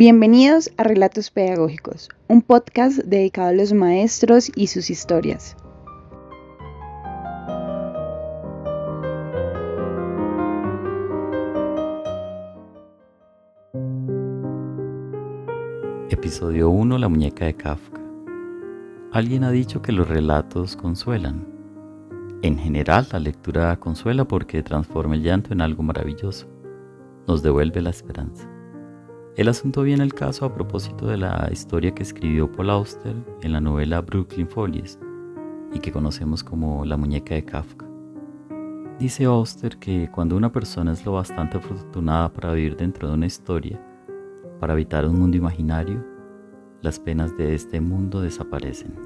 Bienvenidos a Relatos Pedagógicos, un podcast dedicado a los maestros y sus historias. Episodio 1 La muñeca de Kafka. Alguien ha dicho que los relatos consuelan. En general, la lectura consuela porque transforma el llanto en algo maravilloso. Nos devuelve la esperanza. El asunto viene al caso a propósito de la historia que escribió Paul Auster en la novela Brooklyn Follies y que conocemos como La muñeca de Kafka. Dice Auster que cuando una persona es lo bastante afortunada para vivir dentro de una historia, para habitar un mundo imaginario, las penas de este mundo desaparecen.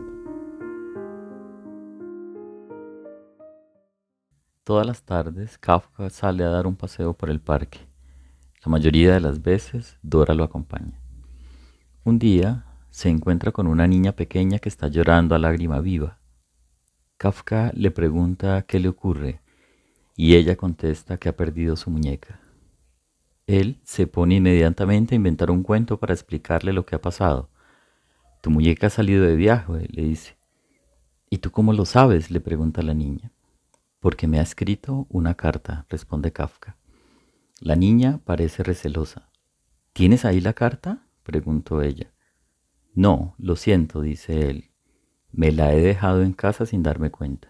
Todas las tardes, Kafka sale a dar un paseo por el parque la mayoría de las veces Dora lo acompaña. Un día se encuentra con una niña pequeña que está llorando a lágrima viva. Kafka le pregunta qué le ocurre y ella contesta que ha perdido su muñeca. Él se pone inmediatamente a inventar un cuento para explicarle lo que ha pasado. Tu muñeca ha salido de viaje, le dice. ¿Y tú cómo lo sabes? le pregunta la niña. Porque me ha escrito una carta, responde Kafka. La niña parece recelosa. ¿Tienes ahí la carta? preguntó ella. No, lo siento, dice él. Me la he dejado en casa sin darme cuenta,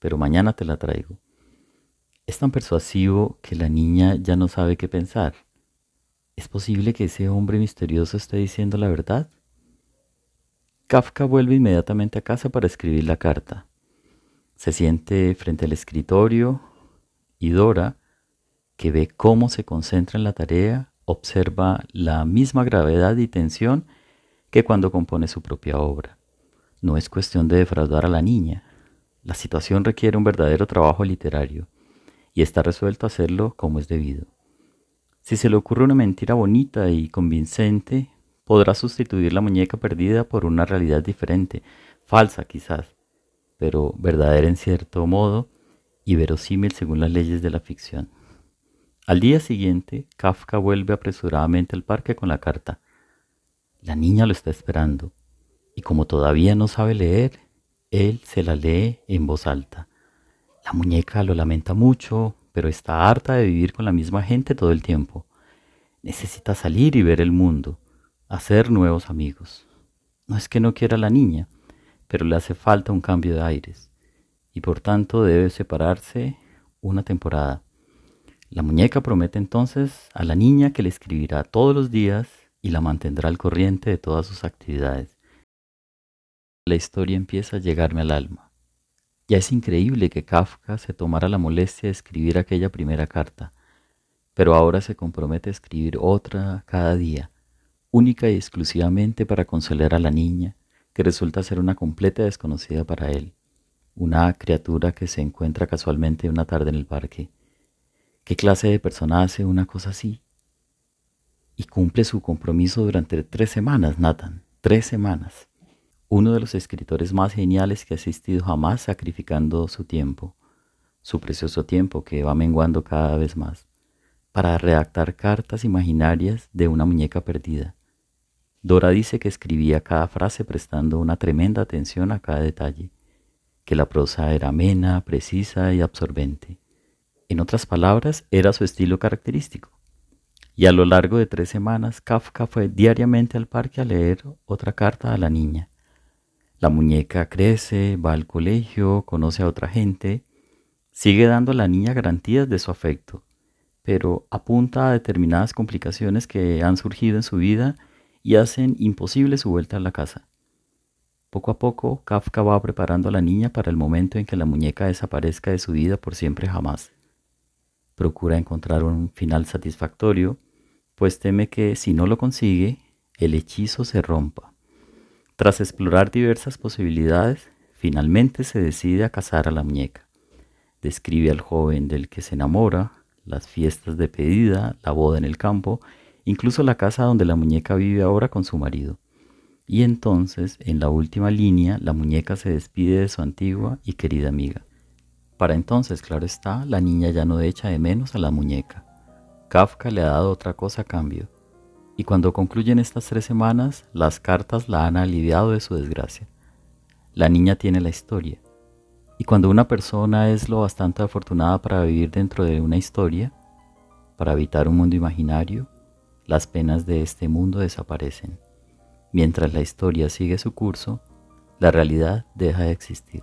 pero mañana te la traigo. Es tan persuasivo que la niña ya no sabe qué pensar. ¿Es posible que ese hombre misterioso esté diciendo la verdad? Kafka vuelve inmediatamente a casa para escribir la carta. Se siente frente al escritorio y Dora, que ve cómo se concentra en la tarea, observa la misma gravedad y tensión que cuando compone su propia obra. No es cuestión de defraudar a la niña. La situación requiere un verdadero trabajo literario y está resuelto a hacerlo como es debido. Si se le ocurre una mentira bonita y convincente, podrá sustituir la muñeca perdida por una realidad diferente, falsa quizás, pero verdadera en cierto modo y verosímil según las leyes de la ficción. Al día siguiente, Kafka vuelve apresuradamente al parque con la carta. La niña lo está esperando, y como todavía no sabe leer, él se la lee en voz alta. La muñeca lo lamenta mucho, pero está harta de vivir con la misma gente todo el tiempo. Necesita salir y ver el mundo, hacer nuevos amigos. No es que no quiera a la niña, pero le hace falta un cambio de aires, y por tanto debe separarse una temporada. La muñeca promete entonces a la niña que le escribirá todos los días y la mantendrá al corriente de todas sus actividades. La historia empieza a llegarme al alma. Ya es increíble que Kafka se tomara la molestia de escribir aquella primera carta, pero ahora se compromete a escribir otra cada día, única y exclusivamente para consolar a la niña, que resulta ser una completa desconocida para él, una criatura que se encuentra casualmente una tarde en el parque ¿Qué clase de persona hace una cosa así? Y cumple su compromiso durante tres semanas, Nathan. Tres semanas. Uno de los escritores más geniales que ha existido jamás sacrificando su tiempo, su precioso tiempo que va menguando cada vez más, para redactar cartas imaginarias de una muñeca perdida. Dora dice que escribía cada frase prestando una tremenda atención a cada detalle, que la prosa era amena, precisa y absorbente en otras palabras, era su estilo característico. Y a lo largo de tres semanas, Kafka fue diariamente al parque a leer otra carta a la niña. La muñeca crece, va al colegio, conoce a otra gente, sigue dando a la niña garantías de su afecto, pero apunta a determinadas complicaciones que han surgido en su vida y hacen imposible su vuelta a la casa. Poco a poco, Kafka va preparando a la niña para el momento en que la muñeca desaparezca de su vida por siempre jamás procura encontrar un final satisfactorio, pues teme que si no lo consigue, el hechizo se rompa. Tras explorar diversas posibilidades, finalmente se decide a casar a la muñeca. Describe al joven del que se enamora, las fiestas de pedida, la boda en el campo, incluso la casa donde la muñeca vive ahora con su marido. Y entonces, en la última línea, la muñeca se despide de su antigua y querida amiga. Para entonces, claro está, la niña ya no echa de menos a la muñeca. Kafka le ha dado otra cosa a cambio, Y cuando concluyen estas tres semanas, las cartas la han aliviado de su desgracia. La niña tiene la historia. Y cuando una persona es lo bastante afortunada para vivir dentro de una historia, para habitar un mundo imaginario, las penas de este mundo desaparecen. Mientras la historia sigue su curso, la realidad deja de existir.